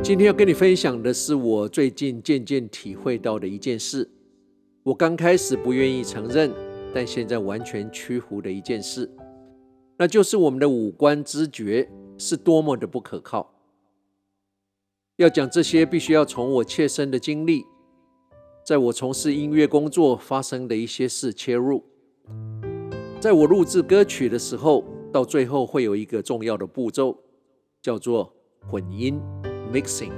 今天要跟你分享的是我最近渐渐体会到的一件事。我刚开始不愿意承认，但现在完全屈服的一件事，那就是我们的五官知觉是多么的不可靠。要讲这些，必须要从我切身的经历，在我从事音乐工作发生的一些事切入。在我录制歌曲的时候，到最后会有一个重要的步骤，叫做混音。Mixing，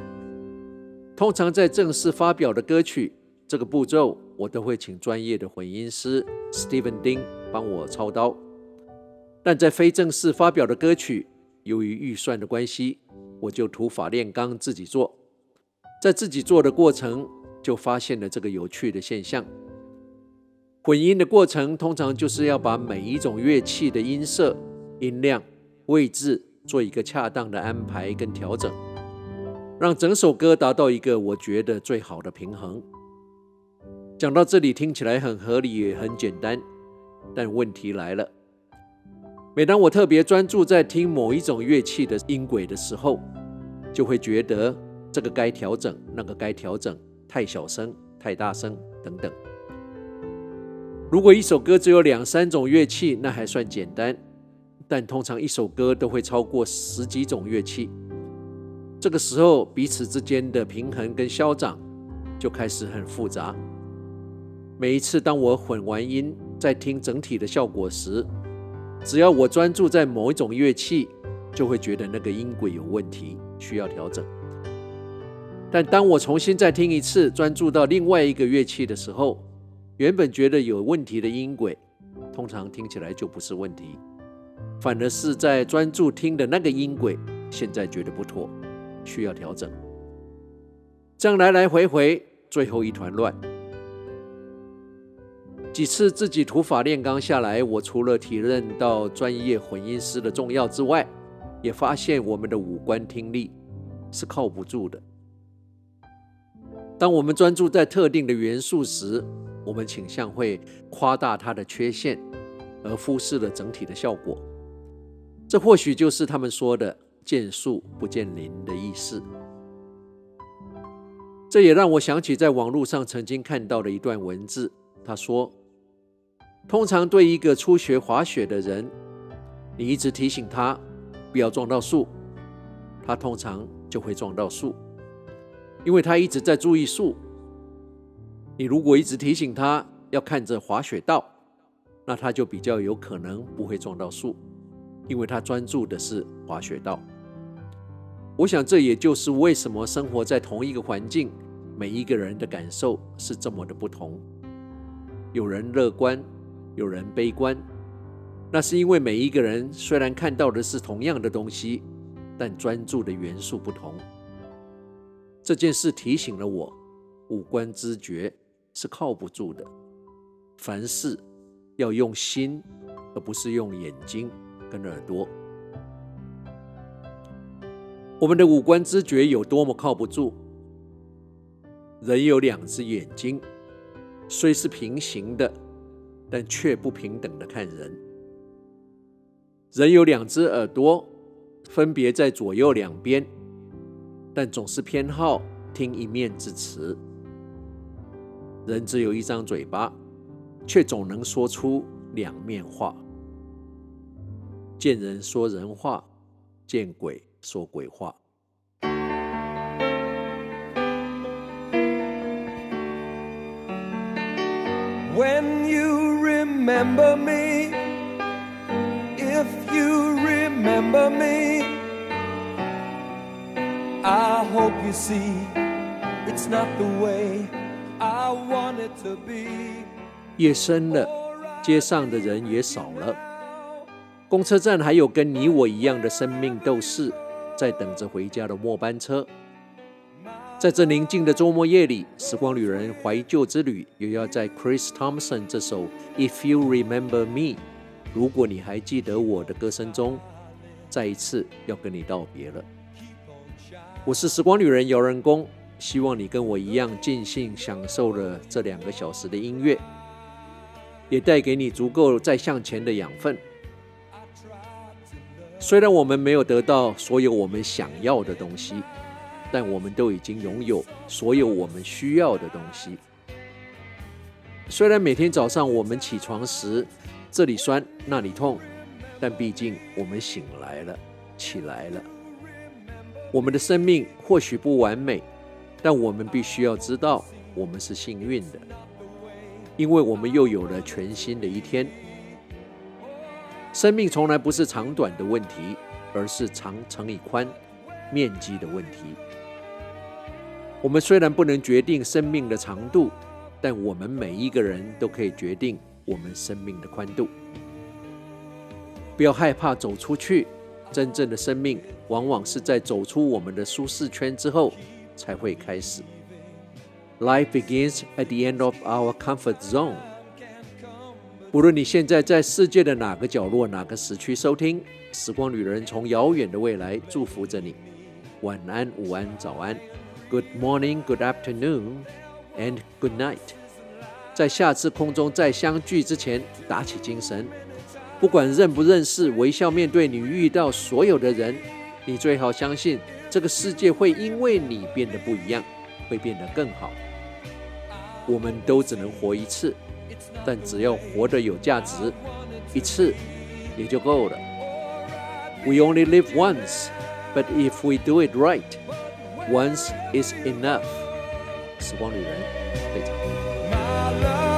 通常在正式发表的歌曲，这个步骤我都会请专业的混音师 Steven Ding 帮我操刀。但在非正式发表的歌曲，由于预算的关系，我就土法炼钢自己做。在自己做的过程，就发现了这个有趣的现象：混音的过程通常就是要把每一种乐器的音色、音量、位置做一个恰当的安排跟调整。让整首歌达到一个我觉得最好的平衡。讲到这里听起来很合理也很简单，但问题来了。每当我特别专注在听某一种乐器的音轨的时候，就会觉得这个该调整，那个该调整，太小声、太大声等等。如果一首歌只有两三种乐器，那还算简单，但通常一首歌都会超过十几种乐器。这个时候，彼此之间的平衡跟消长就开始很复杂。每一次当我混完音，在听整体的效果时，只要我专注在某一种乐器，就会觉得那个音轨有问题，需要调整。但当我重新再听一次，专注到另外一个乐器的时候，原本觉得有问题的音轨，通常听起来就不是问题，反而是在专注听的那个音轨，现在觉得不妥。需要调整，这样来来回回，最后一团乱。几次自己土法炼钢下来，我除了体认到专业混音师的重要之外，也发现我们的五官听力是靠不住的。当我们专注在特定的元素时，我们倾向会夸大它的缺陷，而忽视了整体的效果。这或许就是他们说的。见树不见林的意思，这也让我想起在网络上曾经看到的一段文字。他说：“通常对一个初学滑雪的人，你一直提醒他不要撞到树，他通常就会撞到树，因为他一直在注意树。你如果一直提醒他要看着滑雪道，那他就比较有可能不会撞到树。”因为他专注的是滑雪道，我想这也就是为什么生活在同一个环境，每一个人的感受是这么的不同。有人乐观，有人悲观，那是因为每一个人虽然看到的是同样的东西，但专注的元素不同。这件事提醒了我，五官知觉是靠不住的，凡事要用心，而不是用眼睛。跟耳朵，我们的五官知觉有多么靠不住？人有两只眼睛，虽是平行的，但却不平等的看人。人有两只耳朵，分别在左右两边，但总是偏好听一面之词。人只有一张嘴巴，却总能说出两面话。见人说人话，见鬼说鬼话。When you remember me, if you remember me, I hope you see it's not the way I want it to be. 夜深了，街上的人也少了。公车站还有跟你我一样的生命斗士，在等着回家的末班车。在这宁静的周末夜里，时光旅人怀旧之旅又要在 Chris Thompson 这首《If You Remember Me》，如果你还记得我的歌声中，再一次要跟你道别了。我是时光旅人姚仁恭，希望你跟我一样尽兴享受了这两个小时的音乐，也带给你足够再向前的养分。虽然我们没有得到所有我们想要的东西，但我们都已经拥有所有我们需要的东西。虽然每天早上我们起床时这里酸那里痛，但毕竟我们醒来了，起来了。我们的生命或许不完美，但我们必须要知道，我们是幸运的，因为我们又有了全新的一天。生命从来不是长短的问题，而是长乘以宽面积的问题。我们虽然不能决定生命的长度，但我们每一个人都可以决定我们生命的宽度。不要害怕走出去，真正的生命往往是在走出我们的舒适圈之后才会开始。Life begins at the end of our comfort zone。无论你现在在世界的哪个角落、哪个时区收听，时光旅人从遥远的未来祝福着你。晚安、午安、早安，Good morning, Good afternoon, and Good night。在下次空中再相聚之前，打起精神。不管认不认识，微笑面对你遇到所有的人。你最好相信，这个世界会因为你变得不一样，会变得更好。我们都只能活一次，但只要活得有价值，一次也就够了。We only live once, but if we do it right, once is enough。时光旅人，非常。